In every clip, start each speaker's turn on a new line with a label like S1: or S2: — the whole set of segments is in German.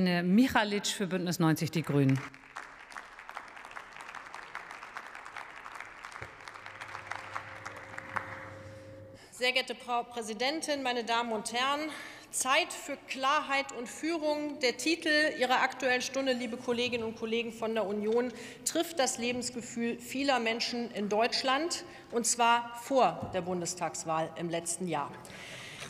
S1: Michalic für Bündnis 90 Die Grünen.
S2: Sehr geehrte Frau Präsidentin, meine Damen und Herren! Zeit für Klarheit und Führung. Der Titel Ihrer Aktuellen Stunde, liebe Kolleginnen und Kollegen von der Union, trifft das Lebensgefühl vieler Menschen in Deutschland, und zwar vor der Bundestagswahl im letzten Jahr.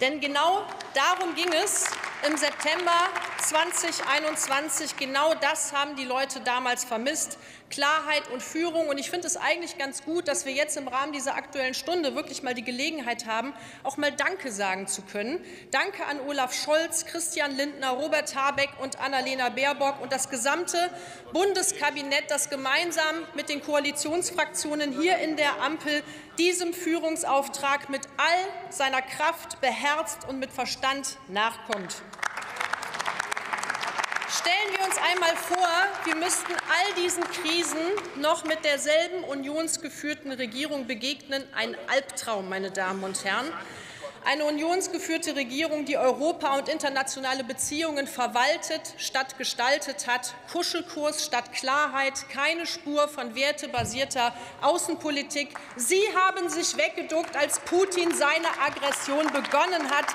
S2: Denn genau darum ging es im September 2021. Genau das haben die Leute damals vermisst. Klarheit und Führung. Und ich finde es eigentlich ganz gut, dass wir jetzt im Rahmen dieser Aktuellen Stunde wirklich mal die Gelegenheit haben, auch mal Danke sagen zu können. Danke an Olaf Scholz, Christian Lindner, Robert Habeck und Annalena Baerbock und das gesamte Bundeskabinett, das gemeinsam mit den Koalitionsfraktionen hier in der Ampel diesem Führungsauftrag mit all seiner Kraft beherzt und mit Verstand nachkommt. Stellen wir uns einmal vor, wir müssten all diesen Krisen noch mit derselben unionsgeführten Regierung begegnen. Ein Albtraum, meine Damen und Herren. Eine unionsgeführte Regierung, die Europa und internationale Beziehungen verwaltet statt gestaltet hat, Kuschelkurs statt Klarheit, keine Spur von wertebasierter Außenpolitik. Sie haben sich weggeduckt, als Putin seine Aggression begonnen hat.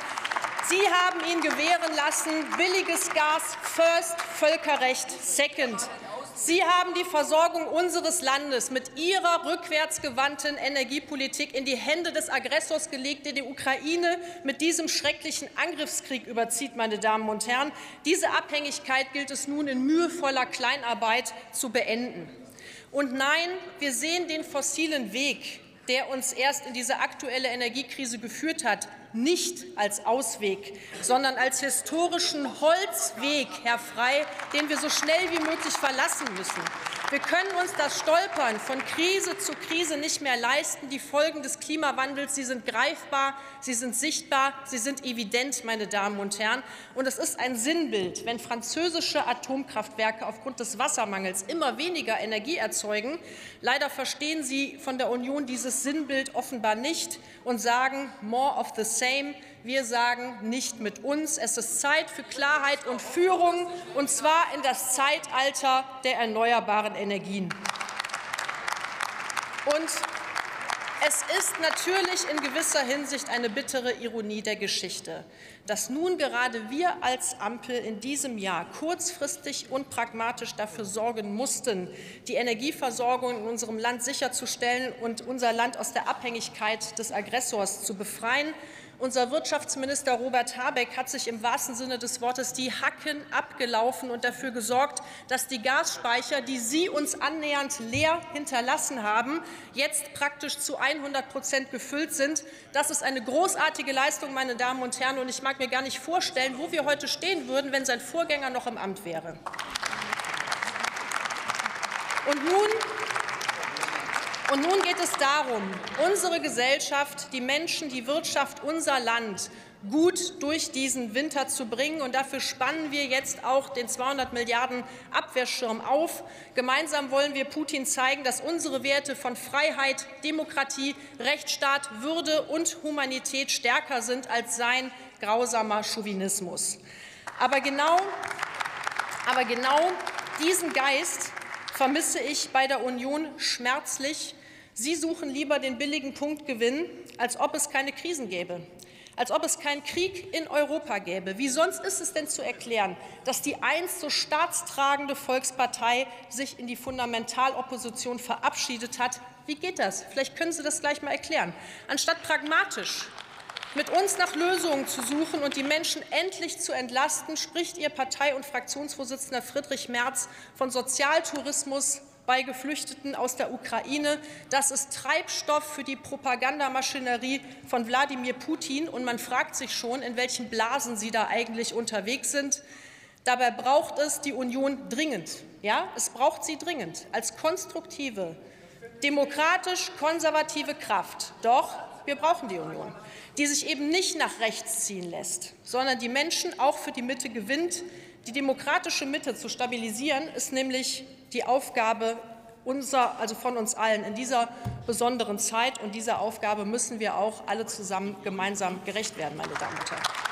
S2: Sie haben ihn gewähren lassen, billiges Gas first, Völkerrecht second. Sie haben die Versorgung unseres Landes mit Ihrer rückwärtsgewandten Energiepolitik in die Hände des Aggressors gelegt, der die Ukraine mit diesem schrecklichen Angriffskrieg überzieht, meine Damen und Herren. Diese Abhängigkeit gilt es nun in mühevoller Kleinarbeit zu beenden. Und nein, wir sehen den fossilen Weg der uns erst in diese aktuelle Energiekrise geführt hat, nicht als Ausweg, sondern als historischen Holzweg, Herr Frey, den wir so schnell wie möglich verlassen müssen. Wir können uns das Stolpern von Krise zu Krise nicht mehr leisten. Die Folgen des Klimawandels, sie sind greifbar, sie sind sichtbar, sie sind evident, meine Damen und Herren. Und es ist ein Sinnbild, wenn französische Atomkraftwerke aufgrund des Wassermangels immer weniger Energie erzeugen. Leider verstehen Sie von der Union dieses Sinnbild offenbar nicht und sagen more of the same. Wir sagen nicht mit uns. Es ist Zeit für Klarheit und Führung, und zwar in das Zeitalter der erneuerbaren Energien. Und es ist natürlich in gewisser Hinsicht eine bittere Ironie der Geschichte, dass nun gerade wir als Ampel in diesem Jahr kurzfristig und pragmatisch dafür sorgen mussten, die Energieversorgung in unserem Land sicherzustellen und unser Land aus der Abhängigkeit des Aggressors zu befreien, unser Wirtschaftsminister Robert Habeck hat sich im wahrsten Sinne des Wortes die Hacken abgelaufen und dafür gesorgt, dass die Gasspeicher, die Sie uns annähernd leer hinterlassen haben, jetzt praktisch zu 100 Prozent gefüllt sind. Das ist eine großartige Leistung, meine Damen und Herren. Und ich mag mir gar nicht vorstellen, wo wir heute stehen würden, wenn sein Vorgänger noch im Amt wäre. Und nun und nun geht es darum, unsere Gesellschaft, die Menschen, die Wirtschaft, unser Land gut durch diesen Winter zu bringen. Und dafür spannen wir jetzt auch den 200 Milliarden Abwehrschirm auf. Gemeinsam wollen wir Putin zeigen, dass unsere Werte von Freiheit, Demokratie, Rechtsstaat, Würde und Humanität stärker sind als sein grausamer Chauvinismus. Aber genau, aber genau diesen Geist vermisse ich bei der Union schmerzlich Sie suchen lieber den billigen Punktgewinn, als ob es keine Krisen gäbe, als ob es keinen Krieg in Europa gäbe. Wie sonst ist es denn zu erklären, dass die einst so staatstragende Volkspartei sich in die Fundamentalopposition verabschiedet hat? Wie geht das? Vielleicht können Sie das gleich mal erklären. Anstatt pragmatisch mit uns nach Lösungen zu suchen und die Menschen endlich zu entlasten, spricht Ihr Partei- und Fraktionsvorsitzender Friedrich Merz von Sozialtourismus, bei Geflüchteten aus der Ukraine. Das ist Treibstoff für die Propagandamaschinerie von Wladimir Putin. Und man fragt sich schon, in welchen Blasen Sie da eigentlich unterwegs sind. Dabei braucht es die Union dringend. Ja, es braucht sie dringend als konstruktive, demokratisch-konservative Kraft. Doch wir brauchen die Union, die sich eben nicht nach rechts ziehen lässt, sondern die Menschen auch für die Mitte gewinnt. Die demokratische Mitte zu stabilisieren, ist nämlich die Aufgabe unser, also von uns allen in dieser besonderen Zeit. Und dieser Aufgabe müssen wir auch alle zusammen gemeinsam gerecht werden, meine Damen und Herren.